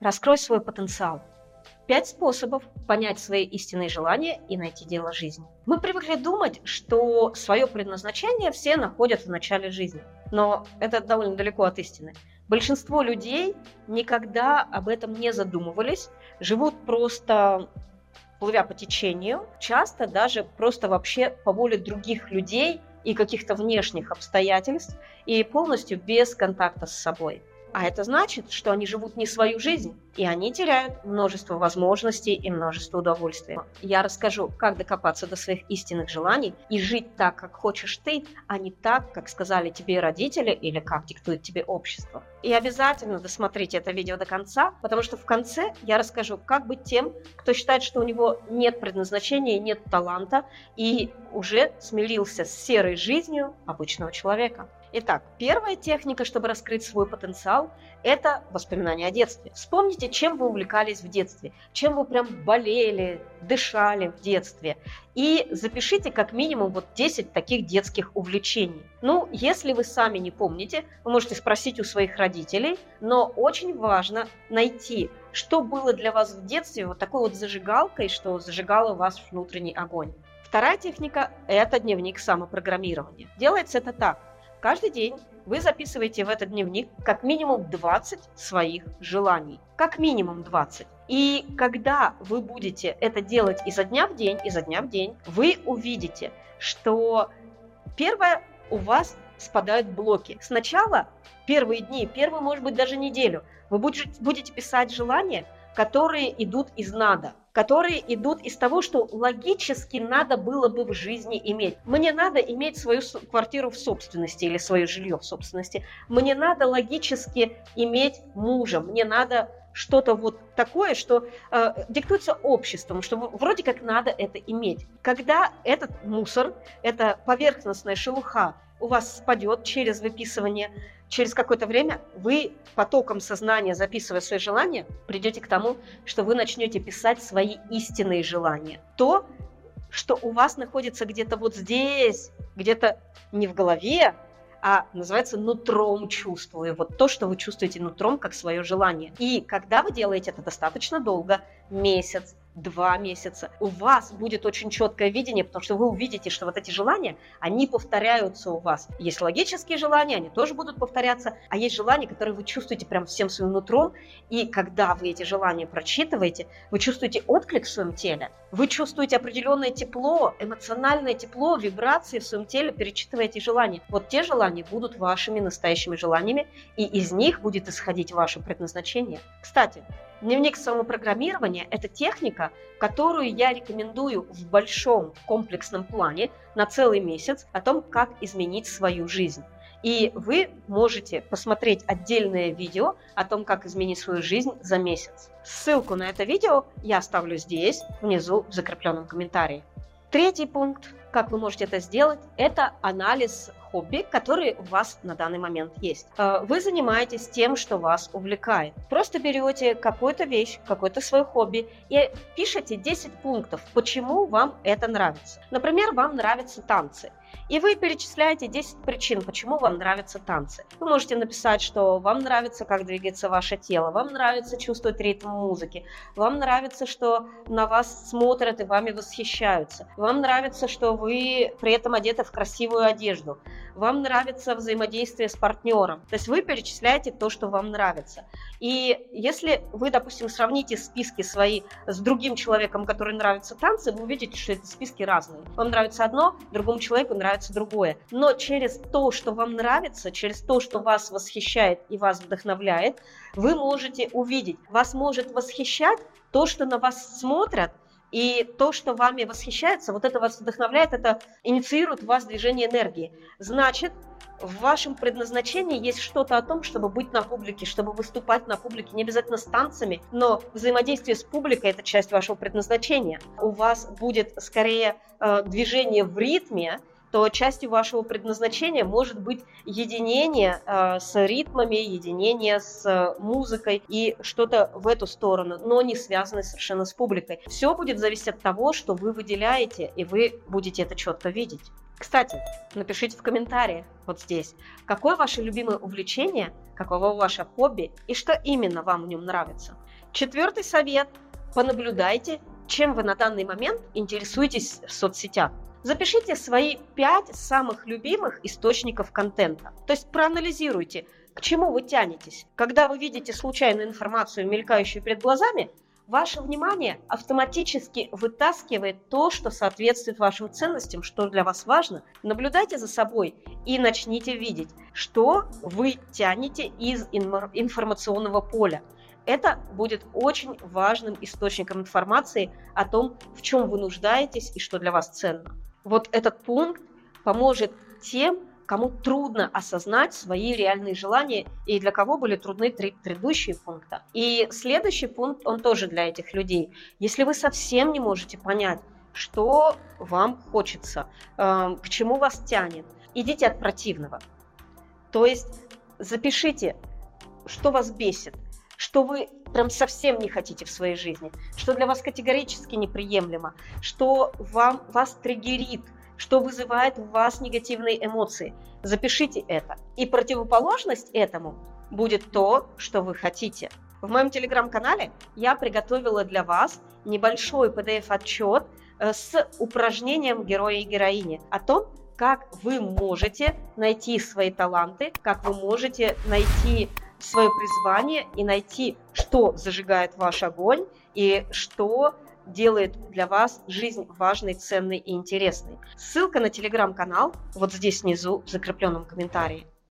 Раскрой свой потенциал. Пять способов понять свои истинные желания и найти дело жизни. Мы привыкли думать, что свое предназначение все находят в начале жизни. Но это довольно далеко от истины. Большинство людей никогда об этом не задумывались, живут просто плывя по течению, часто даже просто вообще по воле других людей и каких-то внешних обстоятельств, и полностью без контакта с собой. А это значит, что они живут не свою жизнь, и они теряют множество возможностей и множество удовольствия. Я расскажу, как докопаться до своих истинных желаний и жить так, как хочешь ты, а не так, как сказали тебе родители или как диктует тебе общество. И обязательно досмотрите это видео до конца, потому что в конце я расскажу, как быть тем, кто считает, что у него нет предназначения, нет таланта и уже смирился с серой жизнью обычного человека. Итак, первая техника, чтобы раскрыть свой потенциал, это воспоминания о детстве. Вспомните, чем вы увлекались в детстве, чем вы прям болели, дышали в детстве. И запишите как минимум вот 10 таких детских увлечений. Ну, если вы сами не помните, вы можете спросить у своих родителей, но очень важно найти, что было для вас в детстве вот такой вот зажигалкой, что зажигало ваш внутренний огонь. Вторая техника – это дневник самопрограммирования. Делается это так. Каждый день вы записываете в этот дневник как минимум 20 своих желаний. Как минимум 20. И когда вы будете это делать изо дня в день, изо дня в день, вы увидите, что первое, у вас спадают блоки. Сначала первые дни, первую, может быть, даже неделю, вы будете писать желания, которые идут из надо которые идут из того, что логически надо было бы в жизни иметь. Мне надо иметь свою квартиру в собственности или свое жилье в собственности. Мне надо логически иметь мужа. Мне надо что-то вот такое, что э, диктуется обществом, что вроде как надо это иметь. Когда этот мусор, эта поверхностная шелуха у вас спадет через выписывание через какое-то время вы потоком сознания, записывая свои желания, придете к тому, что вы начнете писать свои истинные желания. То, что у вас находится где-то вот здесь, где-то не в голове, а называется нутром чувствую. Вот то, что вы чувствуете нутром, как свое желание. И когда вы делаете это достаточно долго, месяц, два месяца, у вас будет очень четкое видение, потому что вы увидите, что вот эти желания, они повторяются у вас. Есть логические желания, они тоже будут повторяться, а есть желания, которые вы чувствуете прям всем своим нутром, и когда вы эти желания прочитываете, вы чувствуете отклик в своем теле, вы чувствуете определенное тепло, эмоциональное тепло, вибрации в своем теле, перечитывая эти желания. Вот те желания будут вашими настоящими желаниями, и из них будет исходить ваше предназначение. Кстати, Дневник самопрограммирования – это техника, которую я рекомендую в большом комплексном плане на целый месяц о том, как изменить свою жизнь. И вы можете посмотреть отдельное видео о том, как изменить свою жизнь за месяц. Ссылку на это видео я оставлю здесь, внизу в закрепленном комментарии. Третий пункт, как вы можете это сделать, это анализ хобби, которые у вас на данный момент есть. Э, вы занимаетесь тем, что вас увлекает. Просто берете какую-то вещь, какое-то свое хобби и пишите 10 пунктов, почему вам это нравится. Например, вам нравятся танцы. И вы перечисляете 10 причин, почему вам нравятся танцы. Вы можете написать, что вам нравится, как двигается ваше тело, вам нравится чувствовать ритм музыки, вам нравится, что на вас смотрят и вами восхищаются, вам нравится, что вы при этом одеты в красивую одежду, вам нравится взаимодействие с партнером. То есть вы перечисляете то, что вам нравится. И если вы, допустим, сравните списки свои с другим человеком, который нравится танцы, вы увидите, что эти списки разные. Вам нравится одно, другому человеку нравится другое. Но через то, что вам нравится, через то, что вас восхищает и вас вдохновляет, вы можете увидеть. Вас может восхищать то, что на вас смотрят, и то, что вами восхищается, вот это вас вдохновляет, это инициирует в вас движение энергии. Значит, в вашем предназначении есть что-то о том, чтобы быть на публике, чтобы выступать на публике, не обязательно с танцами, но взаимодействие с публикой – это часть вашего предназначения. У вас будет скорее э, движение в ритме, то частью вашего предназначения может быть единение э, с ритмами, единение с э, музыкой и что-то в эту сторону, но не связанное совершенно с публикой. Все будет зависеть от того, что вы выделяете, и вы будете это четко видеть. Кстати, напишите в комментариях вот здесь, какое ваше любимое увлечение, каково ваше хобби и что именно вам в нем нравится. Четвертый совет – понаблюдайте, чем вы на данный момент интересуетесь в соцсетях. Запишите свои пять самых любимых источников контента. То есть проанализируйте, к чему вы тянетесь. Когда вы видите случайную информацию, мелькающую перед глазами, ваше внимание автоматически вытаскивает то, что соответствует вашим ценностям, что для вас важно. Наблюдайте за собой и начните видеть, что вы тянете из информационного поля. Это будет очень важным источником информации о том, в чем вы нуждаетесь и что для вас ценно. Вот этот пункт поможет тем, кому трудно осознать свои реальные желания и для кого были трудны три предыдущие пункта. И следующий пункт, он тоже для этих людей. Если вы совсем не можете понять, что вам хочется, э, к чему вас тянет, идите от противного. То есть запишите, что вас бесит, что вы прям совсем не хотите в своей жизни, что для вас категорически неприемлемо, что вам, вас триггерит, что вызывает в вас негативные эмоции. Запишите это. И противоположность этому будет то, что вы хотите. В моем телеграм-канале я приготовила для вас небольшой PDF-отчет э, с упражнением героя и героини о том, как вы можете найти свои таланты, как вы можете найти свое призвание и найти, что зажигает ваш огонь и что делает для вас жизнь важной, ценной и интересной. Ссылка на телеграм-канал вот здесь внизу в закрепленном комментарии.